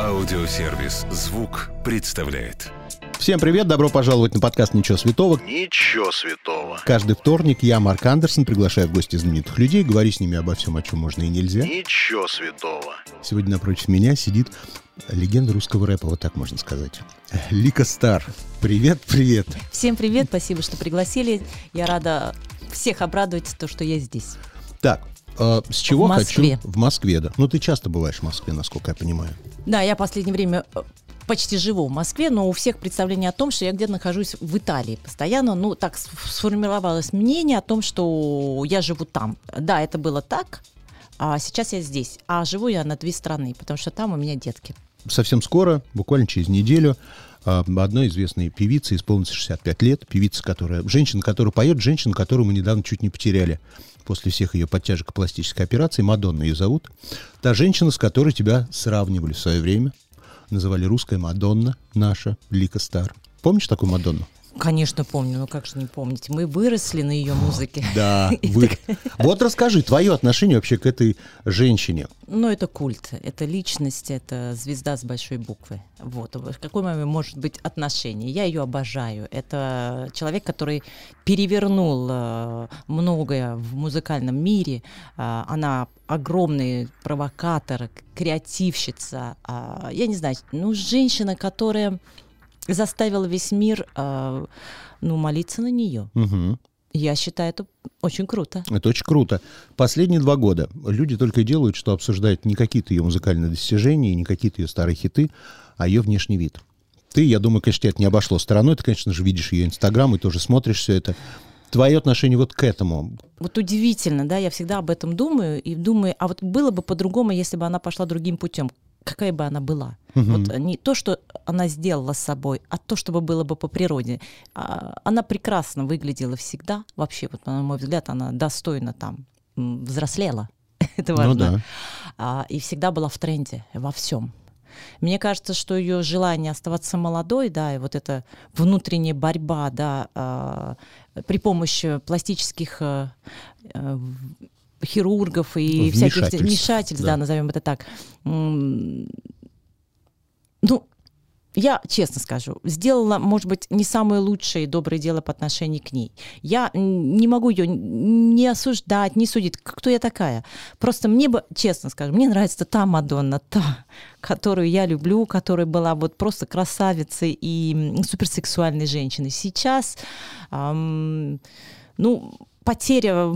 Аудиосервис «Звук» представляет. Всем привет, добро пожаловать на подкаст «Ничего святого». Ничего святого. Каждый вторник я, Марк Андерсон, приглашаю в гости знаменитых людей, говорю с ними обо всем, о чем можно и нельзя. Ничего святого. Сегодня напротив меня сидит легенда русского рэпа, вот так можно сказать. Лика Стар. Привет, привет. Всем привет, спасибо, что пригласили. Я рада всех обрадовать, то, что я здесь. Так, э, с чего В Москве. хочу... В Москве, да. Ну, ты часто бываешь в Москве, насколько я понимаю. Да, я в последнее время э, почти живу в Москве, но у всех представление о том, что я где-то нахожусь в Италии постоянно. Ну, так сформировалось мнение о том, что я живу там. Да, это было так, а сейчас я здесь. А живу я на две страны, потому что там у меня детки. Совсем скоро, буквально через неделю, э, одной известной певице исполнится 65 лет. Певица, которая... Женщина, которая поет, женщина, которую мы недавно чуть не потеряли после всех ее подтяжек и пластической операции. Мадонна ее зовут. Та женщина, с которой тебя сравнивали в свое время. Называли русская Мадонна наша, Лика Стар. Помнишь такую Мадонну? Конечно, помню, но как же не помнить. Мы выросли на ее музыке. Да, вы... Вот расскажи, твое отношение вообще к этой женщине. Ну, это культ, это личность, это звезда с большой буквы. Вот. В какой момент может быть отношение? Я ее обожаю. Это человек, который перевернул э, многое в музыкальном мире. А, она огромный провокатор, креативщица. А, я не знаю, ну, женщина, которая заставила весь мир э, ну, молиться на нее. Мгм. Я считаю, это очень круто. Это очень круто. Последние два года люди только и делают, что обсуждают не какие-то ее музыкальные достижения, не какие-то ее старые хиты, а ее внешний вид. Ты, я думаю, конечно, тебя это не обошло стороной. Ты, конечно же, видишь ее Инстаграм и тоже смотришь все это. Твое отношение вот к этому. Вот удивительно, да, я всегда об этом думаю и думаю, а вот было бы по-другому, если бы она пошла другим путем. Какая бы она была? Вот не то, что она сделала с собой, а то, чтобы было бы по природе. А, Она прекрасно выглядела всегда. Вообще, вот, на мой взгляд, она достойно там взрослела. Это Ну важно. да. А, И всегда была в тренде во всем. Мне кажется, что ее желание оставаться молодой, да, и вот эта внутренняя борьба, да, а, при помощи пластических а, в- хирургов и всяких Вмешательств, да. да, назовем это так. Ну, я честно скажу, сделала, может быть, не самое лучшее доброе дело по отношению к ней. Я не могу ее не осуждать, не судить. Кто я такая? Просто мне бы, честно скажу, мне нравится та Мадонна, та, которую я люблю, которая была вот просто красавицей и суперсексуальной женщиной. Сейчас, ам, ну, потеря,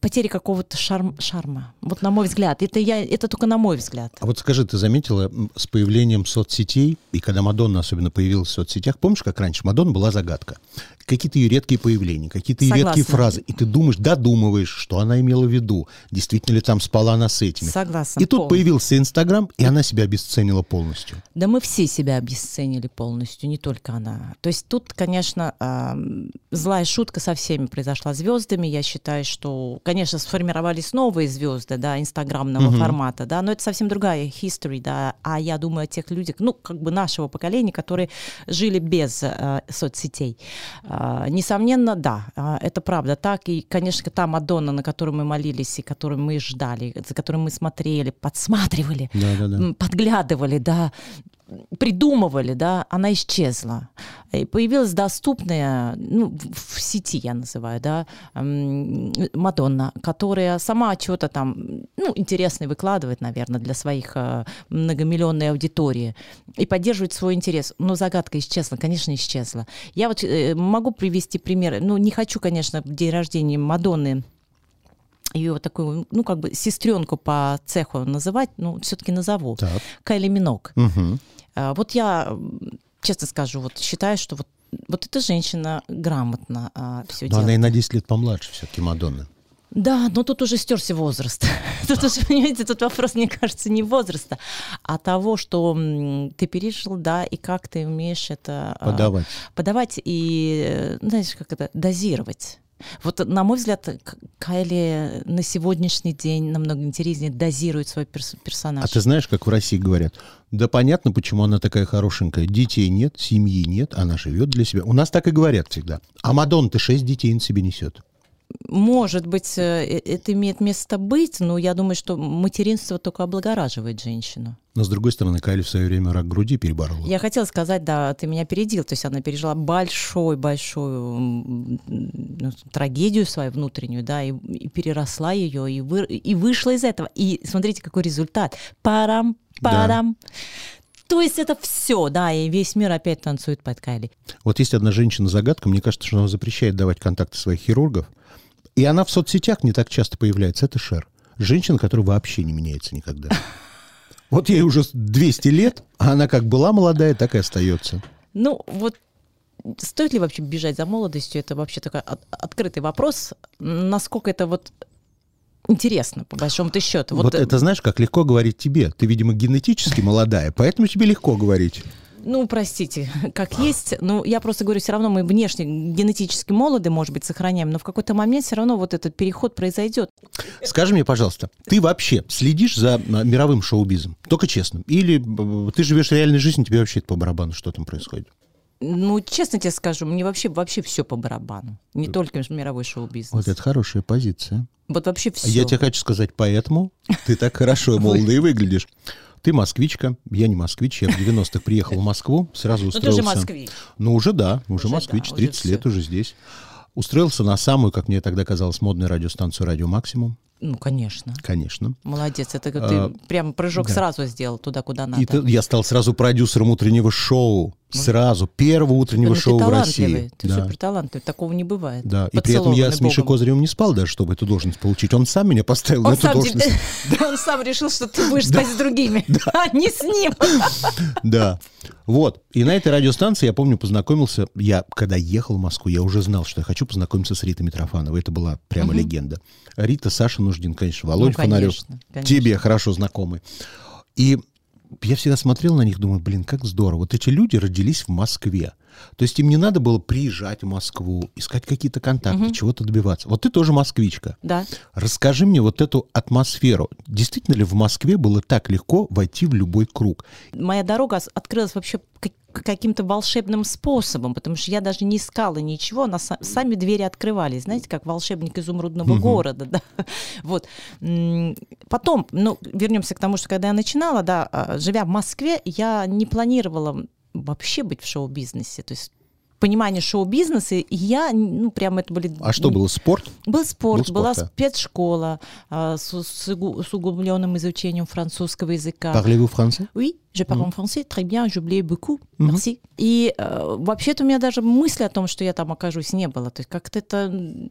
потеря какого-то шарм- шарма. Вот на мой взгляд. Это, я, это только на мой взгляд. А вот скажи, ты заметила с появлением соцсетей, и когда Мадонна особенно появилась в соцсетях, помнишь, как раньше Мадонна была загадка? Какие-то ее редкие появления, какие-то ее редкие фразы, и ты думаешь, додумываешь, что она имела в виду, действительно ли там спала она с этими. Согласна. И тут полностью. появился Инстаграм, и она себя обесценила полностью. Да мы все себя обесценили полностью, не только она. То есть тут, конечно, ам, злая шутка со всеми произошла звездами. Я считаю, что, конечно, сформировались новые звезды, да, инстаграмного формата, да, но это совсем другая history, да. А я думаю о тех людях, ну, как бы нашего поколения, которые жили без э, соцсетей. А, несомненно, да, а, это правда так. И, конечно, та Мадонна, на которую мы молились и которую мы ждали, за которой мы смотрели, подсматривали, Да-да-да. м, подглядывали, да, придумывали, да, она исчезла. И появилась доступная, ну, в сети я называю, да, Мадонна, которая сама что-то там, ну, интересное выкладывает, наверное, для своих э, многомиллионной аудитории и поддерживает свой интерес. Но загадка исчезла, конечно, исчезла. Я вот э, могу привести пример, ну, не хочу, конечно, день рождения Мадонны ее вот такую, ну, как бы сестренку по цеху называть, ну, все-таки назову. Так. Кайли Минок. Мгм. А, Вот я, честно скажу, вот считаю, что вот, вот эта женщина грамотно все Но она и делает. на 10 лет помладше все-таки Мадонны. Да, но тут уже стерся возраст. Тут уже, понимаете, тут вопрос, мне кажется, не возраста, а того, что ты пережил, да, и как ты умеешь это а, Подавать. подавать и, э, знаешь, как это, дозировать. Вот, на мой взгляд, Кайли на сегодняшний день намного интереснее дозирует свой перс- персонаж. А ты знаешь, как в России говорят? Да понятно, почему она такая хорошенькая. Детей нет, семьи нет, она живет для себя. У нас так и говорят всегда. А Мадонна-то шесть детей на себе несет. Может быть, э, э, это имеет место быть, но я думаю, что материнство только облагораживает женщину. Но, с другой стороны, Кайли в свое время рак груди переборола. Я хотела сказать, да, ты меня опередил. То есть она пережила большой-большую ну, трагедию свою внутреннюю, да, и, и переросла ее, и, вы, и вышла из этого. И смотрите, какой результат. Парам, парам. Да. То есть это все, да, и весь мир опять танцует под Кайли. Вот есть одна женщина-загадка, мне кажется, что она запрещает давать контакты своих хирургов. И она в соцсетях не так часто появляется. Это Шер. Женщина, которая вообще не меняется никогда. Вот ей уже 200 лет, а она как была молодая, так и остается. Ну, вот стоит ли вообще бежать за молодостью? Это вообще такой от, открытый вопрос. Насколько это вот интересно, по большому-то счету. Вот, вот это знаешь, как легко говорить тебе. Ты, видимо, генетически молодая, поэтому тебе легко говорить. Ну, простите, как есть. Ну, я просто говорю, все равно мы внешне генетически молоды, может быть, сохраняем, но в какой-то момент все равно вот этот переход произойдет. Скажи мне, пожалуйста, ты вообще следишь за а, мировым шоу-бизом? Только честно. Или ты живешь реальной жизнью, тебе вообще это по барабану, что там происходит? Ну, честно тебе скажу, мне вообще, вообще все по барабану. Не только мировой шоу-бизнес. Вот это хорошая позиция. Вот вообще все. Я тебе хочу сказать, поэтому ты так хорошо молодо и выглядишь. Ты москвичка, я не москвич, я в 90-х приехал в Москву, сразу устроился. Ну, ты же москвич. Ну, уже да, уже, уже москвич, да, 30 уже лет уже здесь. Устроился на самую, как мне тогда казалось, модную радиостанцию «Радио Максимум». Ну, конечно. Конечно. Молодец. Это а, ты прям прыжок да. сразу сделал туда, куда надо. И ты, я стал сразу продюсером утреннего шоу. Сразу. Первого утреннего ну, шоу в России. Ты да. супер талантливый. Такого не бывает. Да. И при этом я с Мишей Козыревым не спал даже, чтобы эту должность получить. Он сам меня поставил он на эту должность. Да, он сам решил, что ты будешь спать с другими, а не с ним. Да. Вот. И на этой радиостанции, я помню, познакомился. Я, когда ехал в Москву, я уже знал, что я хочу познакомиться с Ритой Митрофановой. Это была прямо легенда. Рита, Саша Нуждин, конечно, Володя ну, Фонарев. Тебе хорошо знакомый. И я всегда смотрел на них, думаю, блин, как здорово. Вот эти люди родились в Москве. То есть им не надо было приезжать в Москву, искать какие-то контакты, угу. чего-то добиваться. Вот ты тоже москвичка. Да. Расскажи мне вот эту атмосферу. Действительно ли в Москве было так легко войти в любой круг? Моя дорога открылась вообще каким-то волшебным способом, потому что я даже не искала ничего, на сами двери открывались, знаете, как волшебник изумрудного угу. города, да. Вот. Потом, ну, вернемся к тому, что когда я начинала, да, а, живя в Москве, я не планировала вообще быть в шоу-бизнесе. То есть понимание шоу-бизнеса, и я, ну, прям это были... А что было, спорт? Был спорт, был спорт была да. спецшкола а, с, с, с углубленным изучением французского языка. Parlez-vous français? Oui. Je parle mm-hmm. en français très bien, j'oublie beaucoup. Mm-hmm. Merci. И э, вообще-то у меня даже мысли о том, что я там окажусь, не было. То есть как-то это...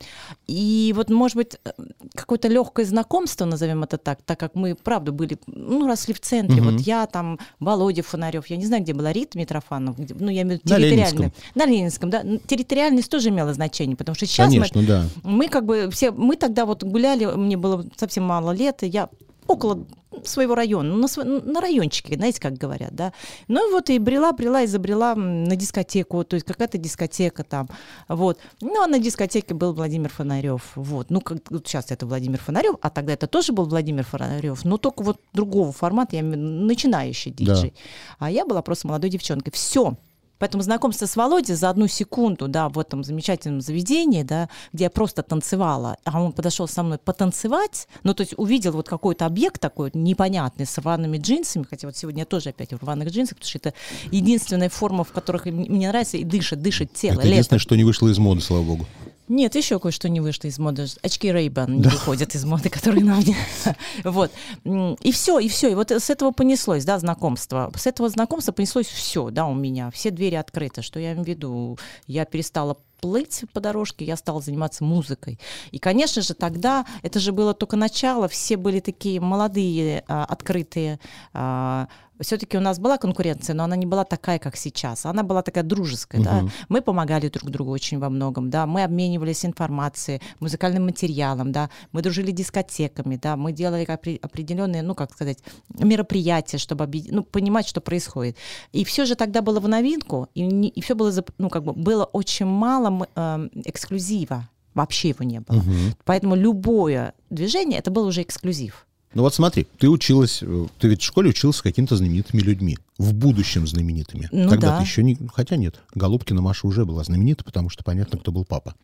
И вот, может быть, э, какое-то легкое знакомство, назовем это так, так как мы, правда, были, ну, росли в центре. Mm-hmm. Вот я там, Володя Фонарев, я не знаю, где была Рита Митрофанов, где, ну, я имею в виду территориально. На Ленинском. На Ленинском, да. Территориальность тоже имела значение, потому что сейчас Конечно, мы, да. мы как бы все, мы тогда вот гуляли, мне было совсем мало лет, и я около своего района, на, св... на райончике, знаете, как говорят, да. Ну и вот и брела, брела, изобрела на дискотеку, то есть какая-то дискотека там, вот. Ну а на дискотеке был Владимир Фонарев, вот. Ну как вот сейчас это Владимир Фонарев, а тогда это тоже был Владимир Фонарев, но только вот другого формата, я начинающий диджей. Да. А я была просто молодой девчонкой. Все. Поэтому знакомство с Володей за одну секунду, да, в этом замечательном заведении, да, где я просто танцевала, а он подошел со мной потанцевать, ну, то есть увидел вот какой-то объект такой непонятный с рваными джинсами, хотя вот сегодня я тоже опять в рваных джинсах, потому что это единственная форма, в которых мне нравится и дышит, дышит тело. Это единственное, что не вышло из моды, слава богу. Нет, еще кое-что не вышло из моды. Очки Ray-Ban не выходят из моды, которые на мне. вот. И все, и все. И вот с этого понеслось, да, знакомство. С этого знакомства понеслось все, да, у меня. Все двери открыты. Что я имею в виду? Я перестала плыть по дорожке, я стала заниматься музыкой. И, конечно же, тогда, это же было только начало, все были такие молодые, а, открытые, а, все-таки у нас была конкуренция, но она не была такая, как сейчас. Она была такая дружеская, угу. да. Мы помогали друг другу очень во многом, да. Мы обменивались информацией, музыкальным материалом, да. Мы дружили дискотеками, да. Мы делали определенные, ну, как сказать, мероприятия, чтобы ну, понимать, что происходит. И все же тогда было в новинку, и, не, и все было, ну, как бы, было очень мало э, эксклюзива. Вообще его не было. Угу. Поэтому любое движение, это был уже эксклюзив. Ну вот смотри, ты училась, э, ты ведь в школе училась с какими-то знаменитыми людьми. В будущем знаменитыми. Ну Тогда да. ты еще не... Хотя нет, Голубкина Маша уже была знаменита, потому что понятно, кто был папа.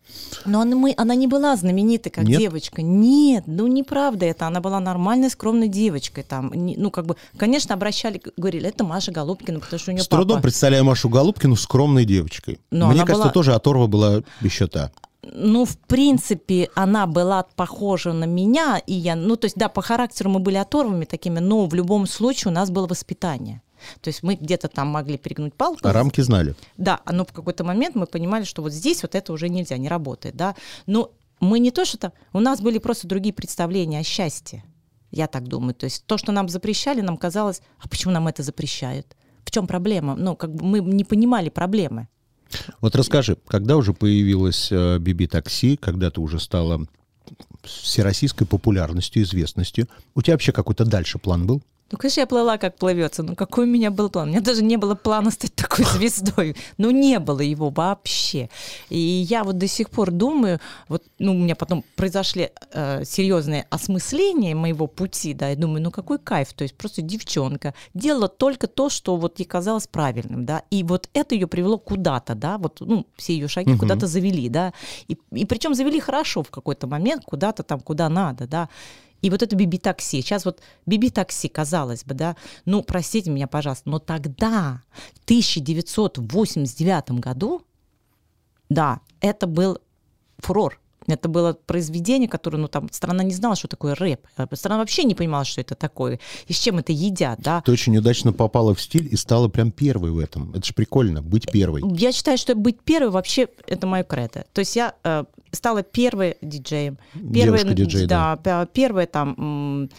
Но она, мы, она не была знаменитой, как Нет? девочка. Нет, ну неправда это. Она была нормальной, скромной девочкой. Там, Не- ну, как бы, конечно, обращали, говорили, это Маша Голубкина, потому что у нее С трудом папа. представляю Машу Голубкину скромной девочкой. Но Мне кажется, была- тоже оторва была еще та. Ну, в принципе, она была похожа на меня, и я, ну, то есть, да, по характеру мы были оторвами такими, но в любом случае у нас было воспитание. То есть мы где-то там могли перегнуть палку. А рамки знали. Да, но в какой-то момент мы понимали, что вот здесь вот это уже нельзя, не работает, да. Но мы не то что-то, у нас были просто другие представления о счастье. Я так думаю. То есть то, что нам запрещали, нам казалось, а почему нам это запрещают? В чем проблема? Ну, как бы мы не понимали проблемы. Вот расскажи, когда уже появилось э, Биби-такси, когда ты уже стала всероссийской популярностью, известностью, у тебя вообще какой-то дальше план был? Ну, конечно, я плыла, как плывется. Ну, какой у меня был план? У меня даже не было плана стать такой звездой. Ну, не было его вообще. И я вот до сих пор думаю, вот, ну, у меня потом произошли э, серьезные осмысления моего пути, да, я думаю, ну, какой кайф, то есть просто девчонка делала только то, что вот ей казалось правильным, да, и вот это ее привело куда-то, да, вот, ну, все ее шаги Мгм. куда-то завели, да, и, и причем завели хорошо в какой-то момент, куда-то там, куда надо, да, и вот это биби-такси. Сейчас вот биби-такси, казалось бы, да, ну, простите меня, пожалуйста, но тогда, в 1989 году, да, это был фурор. Это было произведение, которое, ну, там, страна не знала, что такое рэп. Э, Страна вообще не понимала, что это такое, и с чем это едят, да. Ты очень удачно попала в стиль и стала прям первой в этом. Это же прикольно, быть первой. Я считаю, что быть первой вообще это мое кредо. То есть я э, стала первой диджеем. Первой, Девушка-диджей, да, пя- первая там,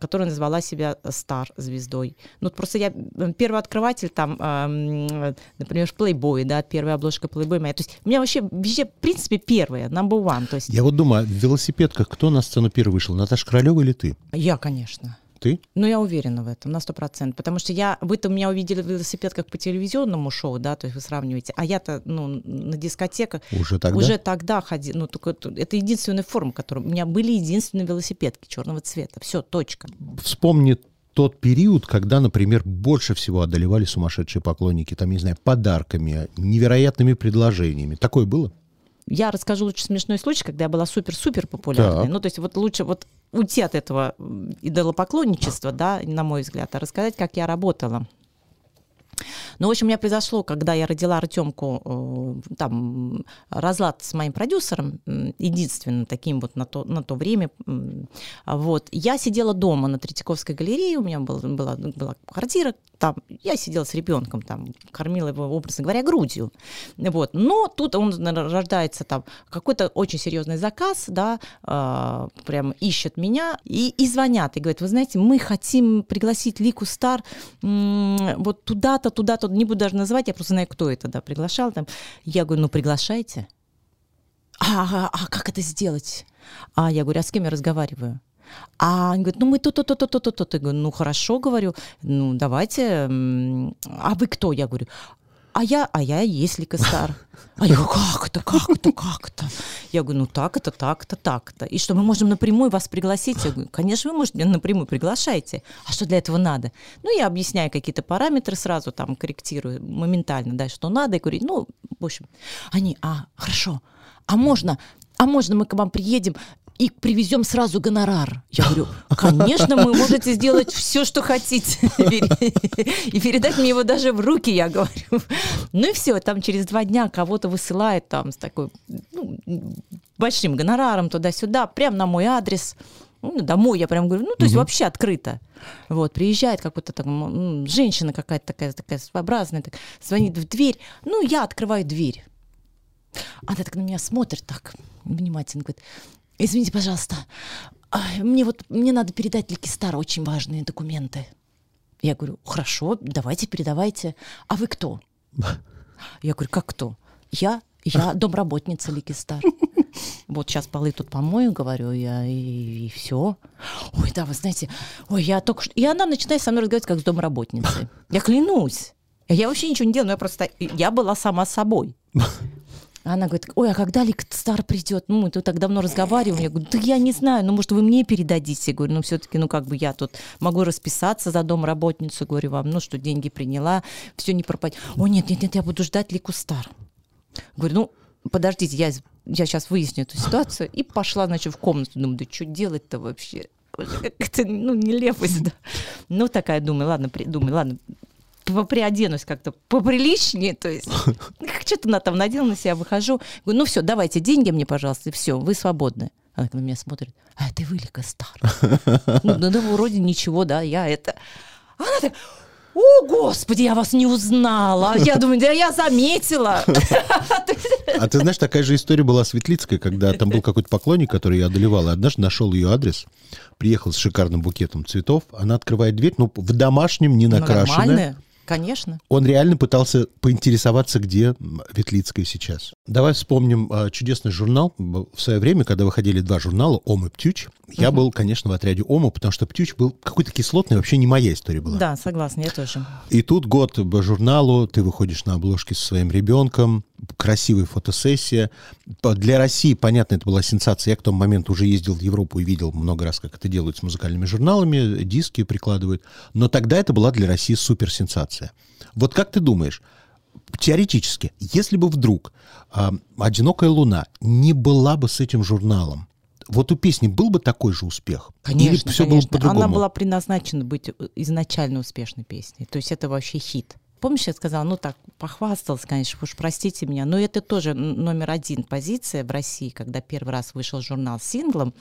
которая назвала себя стар звездой. Ну просто я первый открыватель там, а, м, например, в Playboy, да, первая обложка Playboy моя. То есть у меня вообще везде, в принципе, первая, number one. То есть Я вот думаю, а в велосипедках кто на сцену первый вышел? Наташа Королева или ты? я, конечно. Ты? Ну, я уверена в этом, на сто процентов. Потому что я, вы-то меня увидели в велосипедках по телевизионному шоу, да, то есть вы сравниваете, а я-то, ну, на дискотеках Уже тогда? Уже тогда ходил, ну, только это- это единственная форма, которая... У меня были единственные велосипедки черного цвета. Все, точка. Вспомни тот период, когда, например, больше всего одолевали сумасшедшие поклонники, там, не знаю, подарками, невероятными предложениями. Такое было? Я расскажу лучше смешной случай, когда я была супер-супер популярной. Так. Ну, то есть вот лучше вот уйти от этого идолопоклонничества, да, на мой взгляд, а рассказать, как я работала. Ну, в общем, у меня произошло, когда я родила Артемку, э, там, разлад с моим продюсером, единственным таким вот на то, на то время. а Вот. Я сидела дома на Третьяковской галерее, у меня был, была, была квартира, там, я сидела с ребенком, там, кормила его, образно говоря, грудью. Вот. Но тут он рождается там какой-то очень серьезный заказ, да, э, прям ищет меня и, и звонят и говорят, вы знаете, мы хотим пригласить Лику Стар вот туда-то, туда-то, не буду даже называть, я просто знаю, кто это, да, приглашал там. Я говорю, ну приглашайте. А, а как это сделать? А я говорю, а с кем я разговариваю? А он говорит, ну мы то-то, то-то, то-то, то-то. Я говорю, ну хорошо, говорю, ну давайте. А вы кто? Я говорю, а я, а я и есть Лика Стар. А я говорю, как это, как это, как это? Я говорю, ну так это, так это, так это. И что, мы можем напрямую вас пригласить? Я говорю, конечно, вы можете меня напрямую приглашайте. А что для этого надо? Ну, я объясняю какие-то параметры сразу, там, корректирую моментально, да, что надо. И говорю, ну, в общем, они, а, хорошо, а можно, а можно мы к вам приедем и привезем сразу гонорар. Я говорю, конечно, вы можете сделать все, что хотите. И передать мне его даже в руки, я говорю. Ну и все, там через два дня кого-то высылает там с такой ну, большим гонораром туда-сюда, прям на мой адрес. Ну, домой я прям говорю, ну, то есть вообще открыто. Вот, приезжает какая-то там женщина какая-то такая, такая своеобразная, так, звонит в дверь. Ну, я открываю дверь. Она так на меня смотрит так внимательно, говорит, извините, пожалуйста, а, мне вот, мне надо передать Лике Стар очень важные документы. Я говорю, хорошо, давайте, передавайте. А вы кто? Я говорю, как кто? Я, я домработница Лики Стар. Вот сейчас полы тут помою, говорю я, и, все. Ой, да, вы знаете, ой, я только что... И она начинает со мной разговаривать как с домработницей. Я клянусь. Я вообще ничего не делаю, я просто... Я была сама собой. Она говорит, ой, а когда Лик Стар придет? Ну, мы тут так давно разговариваем. Я говорю, да я не знаю, ну, может, вы мне передадите? Я говорю, ну, все-таки, ну, как бы я тут могу расписаться за домработницу, говорю вам, ну, что деньги приняла, все не пропадет. О, нет, нет, нет, я буду ждать Лику Стар. Говорю, ну, подождите, я, я сейчас выясню эту ситуацию. И пошла, значит, в комнату. Думаю, да что делать-то вообще? Как-то, ну, нелепость, да. Ну, такая, думаю, ладно, при, думаю, ладно, приоденусь как-то поприличнее, то есть что-то на там надела на себя, выхожу, говорю, ну все, давайте деньги мне, пожалуйста, и все, вы свободны. Она на меня смотрит, а ты вылика стар. Ну, ну, да, вроде ничего, да, я это... Она так, о, господи, я вас не узнала. Я думаю, да я заметила. А ты знаешь, такая же история была Светлицкая, когда там был какой-то поклонник, который ее одолевал, и однажды нашел ее адрес, приехал с шикарным букетом цветов, она открывает дверь, ну, в домашнем, не накрашенная. Конечно. Он реально пытался поинтересоваться, где Ветлицкая сейчас. Давай вспомним а, чудесный журнал. В свое время, когда выходили два журнала, «Ом» и «Птюч», я угу. был, конечно, в отряде «Ома», потому что «Птюч» был какой-то кислотный, вообще не моя история была. Да, согласна, я тоже. И тут год по журналу, ты выходишь на обложке со своим ребенком, красивая фотосессия. Для России, понятно, это была сенсация. Я к тому моменту уже ездил в Европу и видел много раз, как это делают с музыкальными журналами, диски прикладывают. Но тогда это была для России суперсенсация. Вот как ты думаешь, теоретически, если бы вдруг э, «Одинокая луна» не была бы с этим журналом, вот у песни был бы такой же успех? Конечно, Или все конечно. было по-другому? Она была предназначена быть изначально успешной песней. То есть это вообще хит. Помнишь, я сказала, ну так, похвасталась, конечно, уж простите меня, но это тоже номер один позиция в России, когда первый раз вышел журнал с синглом.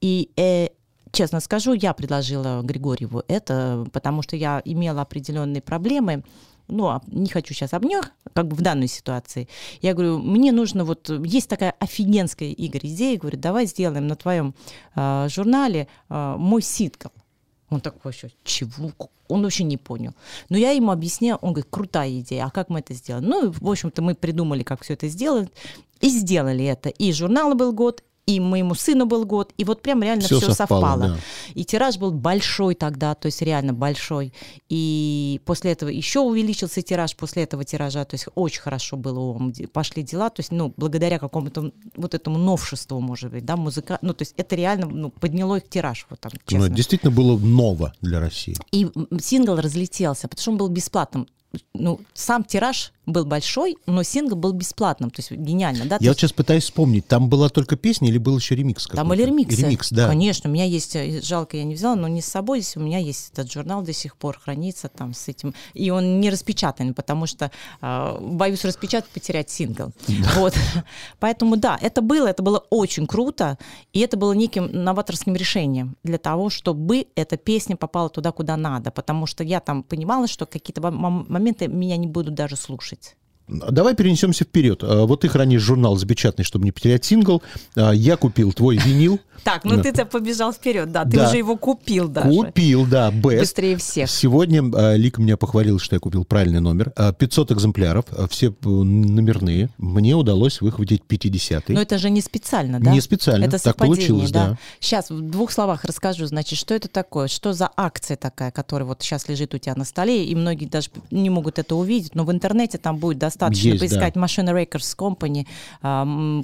И э, честно скажу, я предложила Григорьеву это, потому что я имела определенные проблемы ну, а не хочу сейчас об них, как бы в данной ситуации. Я говорю, мне нужно вот, есть такая офигенская, Игорь, идея, говорю, давай сделаем на твоем э, журнале э, мой ситкл. Он такой вообще, чего? Он вообще не понял. Но я ему объясняю, он говорит, крутая идея, а как мы это сделаем? Ну, в общем-то, мы придумали, как все это сделать, и сделали это. И журнал был год, и моему сыну был год, и вот прям реально все, все совпало. совпало. Да. И тираж был большой тогда, то есть реально большой. И после этого еще увеличился тираж, после этого тиража, то есть очень хорошо было, пошли дела, то есть, ну, благодаря какому-то вот этому новшеству, может быть, да, музыка, ну, то есть это реально ну, подняло их тираж, вот там, честно. Ну, действительно было ново для России. И сингл разлетелся, потому что он был бесплатным. Ну, сам тираж был большой, но сингл был бесплатным, то есть гениально, да? Я вот сейчас пытаюсь вспомнить, там была только песня или был еще ремикс какой-то? Там были ремиксы. Ремикс, да. Конечно, у меня есть, э, жалко, я не взяла, но не с собой, здесь у меня есть этот журнал до сих пор хранится там с этим, и он не распечатан, потому что э, боюсь распечатать, потерять сингл. Вот, поэтому да, это было, это было очень круто, и это было неким новаторским решением для того, чтобы эта песня попала туда, куда надо, потому что я там понимала, что какие-то моменты меня не будут даже слушать. Давай перенесемся вперед. А, вот ты хранишь журнал запечатанный, чтобы не потерять сингл. А, я купил твой винил. Так, ну ты-то побежал вперед, да. Ты уже его купил даже. Купил, да, Best. Быстрее всех. Сегодня а, Лика меня похвалил, что я купил правильный номер. 500 экземпляров, все номерные. Мне удалось выхватить 50-й. Но это же не специально, да? Не специально, это так получилось, да. да. Сейчас в двух словах расскажу, значит, что это такое, что за акция такая, которая вот сейчас лежит у тебя на столе, и многие даже не могут это увидеть, но в интернете там будет достаточно Есть, поискать да. Machine Records Company,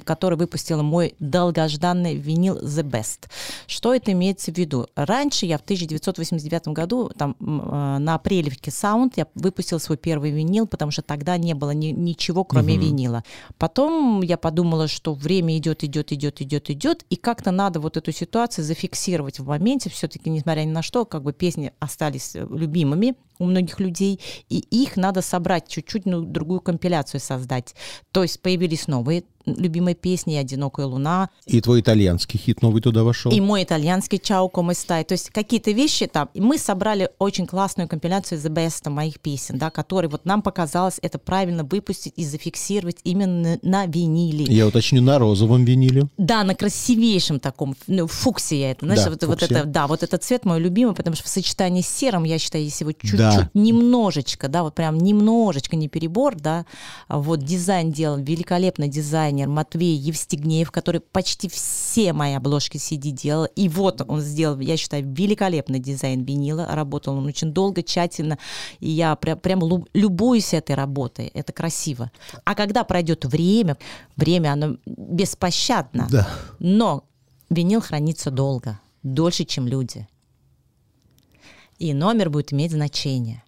который выпустила мой долгожданный винил The Best. Что это имеется в виду? Раньше я в 1989 году там а, на апрелевке Sound я выпустила свой первый винил, потому что тогда не было ни, ничего, кроме угу. винила. Потом я подумала, что время идет, идет, идет, идет, идет, и как-то надо вот эту ситуацию зафиксировать в моменте. Все-таки, несмотря ни на что, как бы песни остались любимыми у многих людей, и их надо собрать чуть-чуть, ну, другую компиляцию создать. То есть появились новые любимой песни «Одинокая луна». И твой итальянский хит новый туда вошел. И мой итальянский «Чао, come stai». То есть какие-то вещи там. И мы собрали очень классную компиляцию «The Best» моих песен, да, которые вот нам показалось это правильно выпустить и зафиксировать именно на виниле. Я уточню, на розовом виниле. Да, на красивейшем таком, ну, фуксия это. Знаешь, да, вот, вот это, да, вот этот цвет мой любимый, потому что в сочетании с серым, я считаю, если его чуть-чуть, да. немножечко, да, вот прям немножечко, не перебор, да, вот дизайн делал, великолепный дизайн дизайнер Матвей Евстигнеев, который почти все мои обложки CD делал. И вот он сделал, я считаю, великолепный дизайн винила. Работал он очень долго, тщательно. И я прям, прям любуюсь этой работой. Это красиво. А когда пройдет время, время оно беспощадно. Да. Но винил хранится долго, дольше, чем люди. И номер будет иметь значение.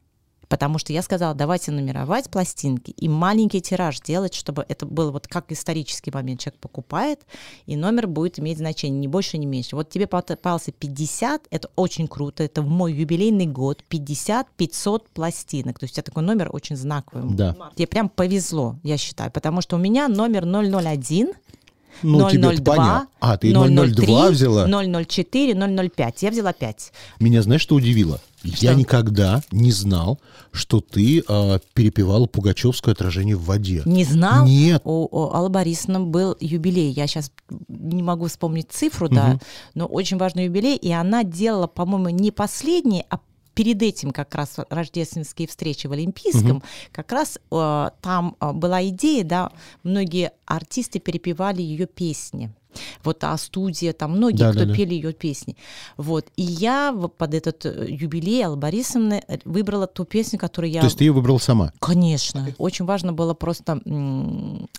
Потому что я сказала, давайте нумеровать пластинки и маленький тираж делать, чтобы это был вот как исторический момент. Человек покупает, и номер будет иметь значение, ни больше, ни меньше. Вот тебе попался 50, это очень круто, это в мой юбилейный год, 50-500 пластинок. То есть у тебя такой номер очень знаковый. Да. Тебе прям повезло, я считаю, потому что у меня номер 001, ну, тебе понятно. А, ты 002 взяла? 004, 005. Я взяла 5. Меня знаешь, что удивило? Что? Я никогда не знал, что ты э, перепевала Пугачевское отражение в воде. Не знал? Нет. У, у Аллы Борисовны был юбилей. Я сейчас не могу вспомнить цифру, угу. да, но очень важный юбилей. И она делала, по-моему, не последний, а перед этим как раз рождественские встречи в Олимпийском, угу. как раз э, там э, была идея, да, многие артисты перепевали ее песни вот а студия, там многие, да, кто да, пели да. ее песни. Вот. И я под этот э, юбилей Аллы Борисовны э, выбрала ту песню, которую я... То есть ты ее выбрала сама? Конечно. Очень важно было просто,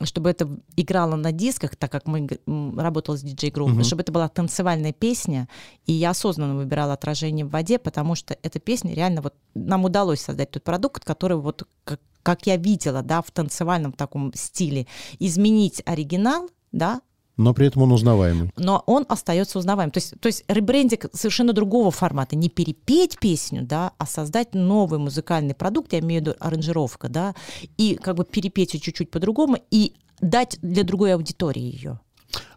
чтобы это играло на дисках, так как мы работали с диджей-группой, угу. чтобы это была танцевальная песня, и я осознанно выбирала «Отражение в воде», потому что эта песня реально вот нам удалось создать тот продукт, который вот как как я видела, да, в танцевальном таком стиле, изменить оригинал, да, но при этом он узнаваемый. Но он остается узнаваемым. То есть, то есть ребрендинг совершенно другого формата. Не перепеть песню, да, а создать новый музыкальный продукт, я имею в виду аранжировка, да, и как бы перепеть ее чуть-чуть по-другому и дать для другой аудитории ее.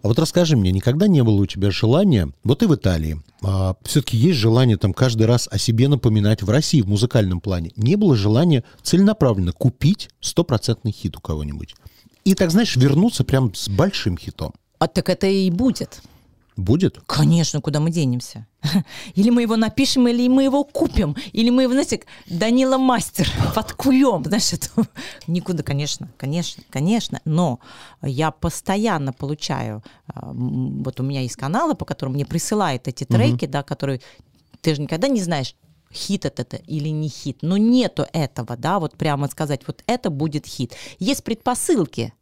А вот расскажи мне, никогда не было у тебя желания, вот и в Италии, а, все-таки есть желание там каждый раз о себе напоминать в России в музыкальном плане. Не было желания целенаправленно купить стопроцентный хит у кого-нибудь. И так, знаешь, вернуться прям с большим хитом. А так это и будет. Будет? Конечно, куда мы денемся? Или мы его напишем, или мы его купим, или мы его, знаете, Данила Мастер подкуем, знаешь, это никуда, конечно, конечно, конечно, но я постоянно получаю, а, вот у меня есть каналы, по которым мне присылают эти треки, угу. да, которые ты же никогда не знаешь, хит это или не хит, но нету этого, да, вот прямо сказать, вот это будет хит. Есть предпосылки,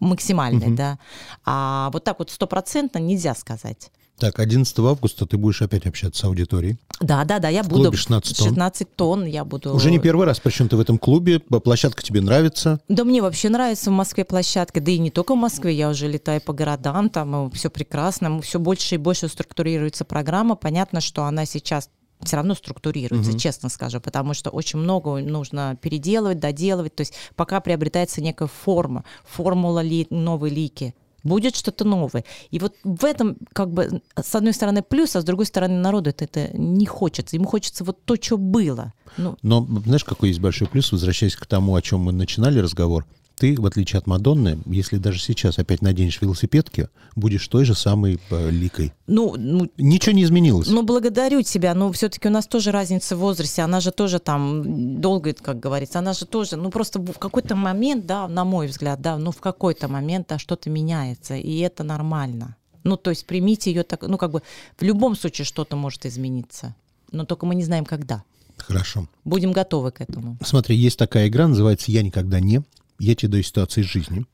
максимальной, угу. да. А вот так вот стопроцентно нельзя сказать. Так, 11 августа ты будешь опять общаться с аудиторией. Да, да, да, я в буду. Клубе 16 тонн. 16 тонн я буду. Уже не первый раз, причем ты в этом клубе, площадка тебе нравится? Да мне вообще нравится в Москве площадка, да и не только в Москве, я уже летаю по городам, там все прекрасно, все больше и больше структурируется программа. Понятно, что она сейчас все равно структурируется, угу. честно скажу, потому что очень много нужно переделывать, доделывать. То есть пока приобретается некая форма, формула ли, новой лики, будет что-то новое. И вот в этом, как бы, с одной стороны плюс, а с другой стороны народу это, это не хочется. Ему хочется вот то, что было. Ну. Но знаешь, какой есть большой плюс, возвращаясь к тому, о чем мы начинали разговор, ты, в отличие от Мадонны, если даже сейчас опять наденешь велосипедки, будешь той же самой э, ликой. Ну, ну, Ничего не изменилось. Ну, благодарю тебя, но все-таки у нас тоже разница в возрасте, она же тоже там долго, как говорится, она же тоже, ну, просто в какой-то момент, да, на мой взгляд, да, ну, в какой-то момент да, что-то меняется, и это нормально. Ну, то есть примите ее так, ну, как бы в любом случае что-то может измениться, но только мы не знаем, когда. Хорошо. Будем готовы к этому. Смотри, есть такая игра, называется «Я никогда не» я тебе даю ситуацию из жизни.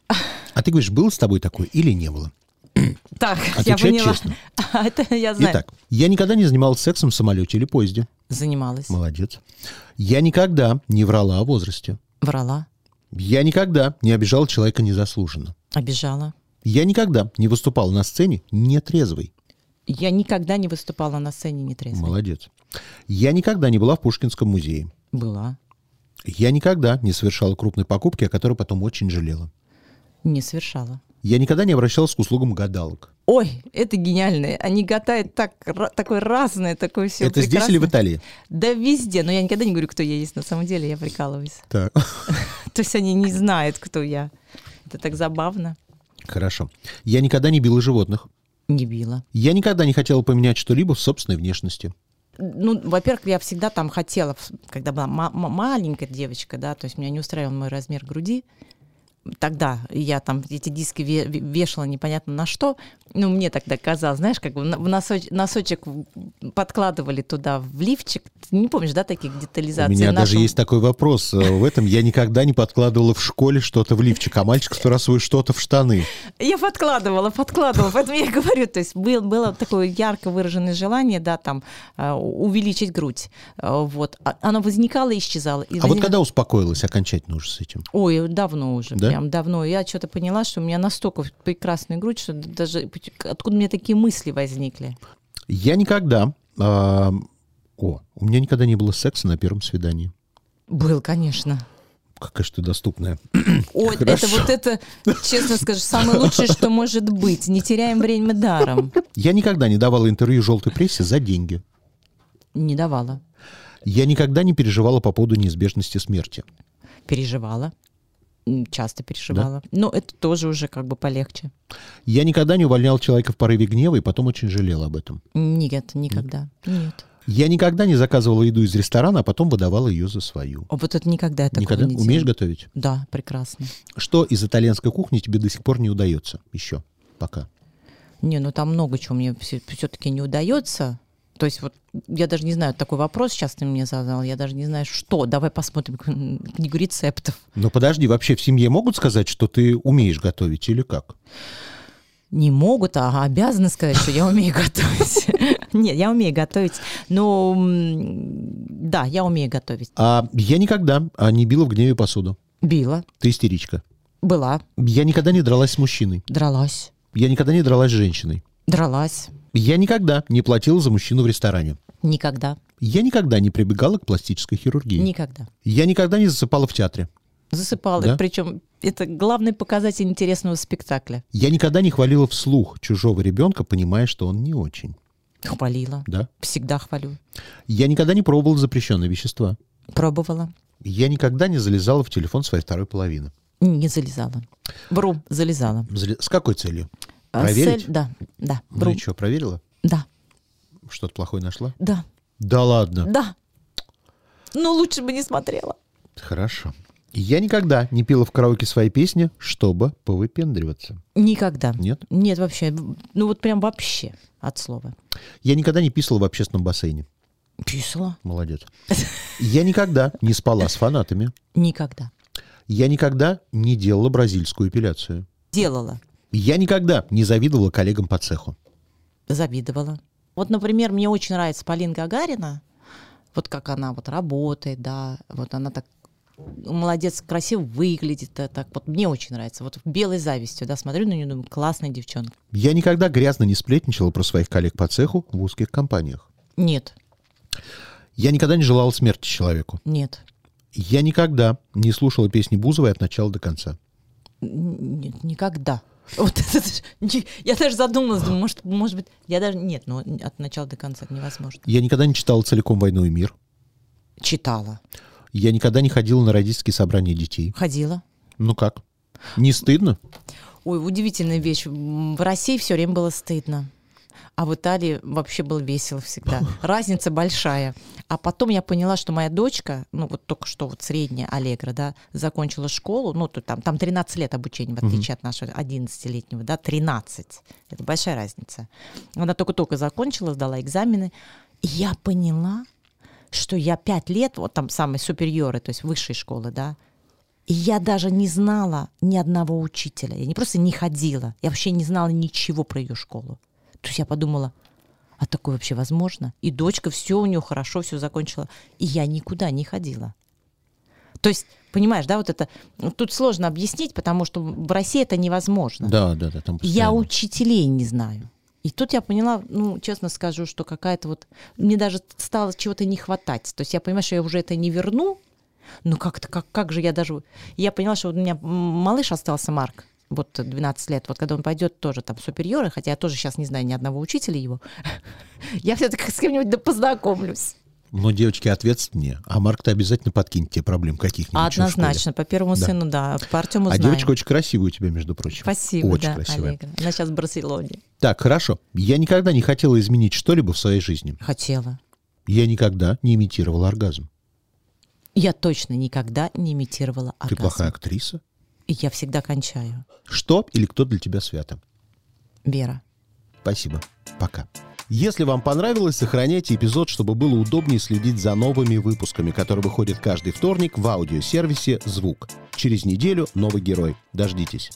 А ты говоришь, было с тобой такое или не было? Так, Отвечай я поняла. честно. Это я знаю. Итак, я никогда не занималась сексом в самолете или поезде. Занималась. Молодец. Я никогда не врала о возрасте. Врала. Я никогда не обижала человека незаслуженно. Обижала. Я никогда не выступала на сцене нетрезвой. Я никогда не выступала на сцене нетрезвой. Молодец. Я никогда не была в Пушкинском музее. Была. Я никогда не совершала крупной покупки, о которой потом очень жалела. Не совершала. Я никогда не обращалась к услугам гадалок. Ой, это гениально. Они гадают так, такое разное, такое все Это прекрасное. здесь или в Италии? Да везде. Но я никогда не говорю, кто я есть на самом деле. Я прикалываюсь. Так. То есть они не знают, кто я. Это так забавно. Хорошо. Я никогда не била животных. Не била. Я никогда не хотела поменять что-либо в собственной внешности ну, во-первых, я всегда там хотела, когда была маленькая девочка, да, то есть меня не устраивал мой размер груди, тогда я там эти диски ве- ве- вешала непонятно на что, ну, мне тогда казалось, знаешь, как бы в носоч- носочек подкладывали туда в лифчик. Ты не помнишь, да, таких У детализаций? меня даже нашего- есть такой вопрос. Э, В этом я никогда не подкладывала в школе что-то в лифчик, а мальчик сто раз свой что-то в штаны. Я подкладывала, подкладывала, поэтому я говорю, то есть был, было такое ярко выраженное желание, да, там, э, увеличить грудь, Э, вот. А- Оно возникало и исчезало. И А вот возник- когда успокоилась окончательно уже с этим? Ой, давно уже, Да? Прям давно. Я что-то поняла, что у меня настолько прекрасная грудь, что даже откуда меня такие мысли возникли. Я никогда... а, О, у меня никогда не было секса на первом свидании. Был, конечно. Какая же ты доступная. Ой, это Хорошо. вот это, честно скажу, самое лучшее, что может быть. Не теряем время даром. Я никогда не давала интервью желтой прессе за деньги. Не давала. Я никогда не переживала по поводу неизбежности смерти. Переживала. Часто переживала. Но это тоже уже как бы полегче. Я никогда не увольнял человека в порыве гнева и потом очень жалел об этом. Нет, никогда. Нет. Я никогда не заказывала еду из ресторана, а потом выдавала ее за свою. О, вот это никогда такого никогда? не Умеешь делала. готовить? Да, прекрасно. Что из итальянской кухни тебе до сих пор не удается? Еще. Пока. Не, ну там много чего мне все-таки не удается. То есть вот я даже не знаю, такой вопрос сейчас ты мне задал, я даже не знаю, что. Давай посмотрим книгу рецептов. Но подожди, вообще в семье могут сказать, что ты умеешь готовить или как? Не могут, а обязаны сказать, что я умею готовить. Нет, я умею готовить. Но да, я умею готовить. А я никогда а, не била в гневе посуду. Била, Ты истеричка. была, Я никогда не дралась с мужчиной. дралась, Я никогда не дралась с женщиной. дралась. Я никогда не платила за мужчину в ресторане. Никогда, Я никогда не прибегала к пластической хирургии. никогда. Я никогда не засыпала в театре. Засыпала. Да? Причем это главный показатель интересного спектакля. Я никогда не хвалила вслух чужого ребенка, понимая, что он не очень. Хвалила. Да? Всегда хвалю. Я никогда не пробовала запрещенные вещества. Пробовала. Я никогда не залезала в телефон своей второй половины. Не залезала. Вру, залезала. Зале- С какой целью? А, Проверить? цель- Да, да. Ну и что, проверила? Да, Что-то плохое нашла? да, Да ладно. да. Ну, лучше бы не смотрела. Хорошо. Я никогда не пела в караоке свои песни, чтобы повыпендриваться. Никогда. Нет? Нет, вообще. Ну, вот прям вообще от слова. Я никогда не писала в общественном бассейне. Писала. Молодец. Я никогда не спала с фанатами. Никогда. Я никогда не делала бразильскую эпиляцию. Делала. Я никогда не завидовала коллегам по цеху. Завидовала. Вот, например, мне очень нравится Полина Гагарина. Вот как она вот работает, да. Вот она так молодец, красиво выглядит. да, так вот мне очень нравится. Вот белой завистью, да, смотрю на нее, думаю, классная девчонка. Я никогда грязно не сплетничала про своих коллег по цеху в узких компаниях. Нет, Я никогда не желала смерти человеку. нет, Я никогда не слушала песни Бузовой от начала до конца. нет, никогда. Вот это я даже задумалась, думаю, может, может быть, я даже нет, ну от начала до конца это невозможно. Я никогда не читала целиком «Войну и мир». Читала, Я никогда не ходила на родительские собрания детей. ходила. Ну как? Не стыдно? Ой, удивительная вещь. В России все время было стыдно. А в Италии вообще было весело всегда. Разница большая. А потом я поняла, что моя дочка, ну вот только что вот средняя Аллегра, да, закончила школу, ну то там, там 13 лет обучения, в отличие от нашего 11-летнего, да, 13. Это большая разница. Она только-только закончила, сдала экзамены. И я поняла, что я 5 лет, вот там самые супериоры, то есть высшей школы, да, и я даже не знала ни одного учителя. Я не просто не ходила, я вообще не знала ничего про ее школу. То есть я подумала, а такое вообще возможно? И дочка, все у нее хорошо, все закончила. И я никуда не ходила. То есть, понимаешь, да, вот это... ну, Тут сложно объяснить, потому что в России это невозможно. Да, да, да. Там Я учителей не знаю. И тут я поняла, ну, честно скажу, что какая-то вот... Мне даже стало чего-то не хватать. То есть я понимаю, что я уже это не верну, но как-то, как, как же я даже... Я поняла, что у меня малыш остался, Марк, вот 12 лет, вот когда он пойдет тоже там в супериоры, хотя я тоже сейчас не знаю ни одного учителя его, я все-таки с кем-нибудь да познакомлюсь. Но девочки ответственнее. А Марк-то обязательно подкинет тебе проблем каких-нибудь. Однозначно, по первому Да. сыну, да, по Артему А знаю. девочка очень красивая у тебя, между прочим. Спасибо, Очень да, красивая. Аллегра. Она сейчас в Барселоне. Так, хорошо. Я никогда не хотела изменить что-либо в своей жизни. Хотела. Я никогда не имитировала оргазм. Я точно никогда не имитировала Ты оргазм. плохая актриса? И я всегда кончаю. Что или кто для тебя свято? Вера. Спасибо. Пока. Если вам понравилось, сохраняйте эпизод, чтобы было удобнее следить за новыми выпусками, которые выходят каждый вторник в аудиосервисе «Звук». Через неделю новый герой. Дождитесь.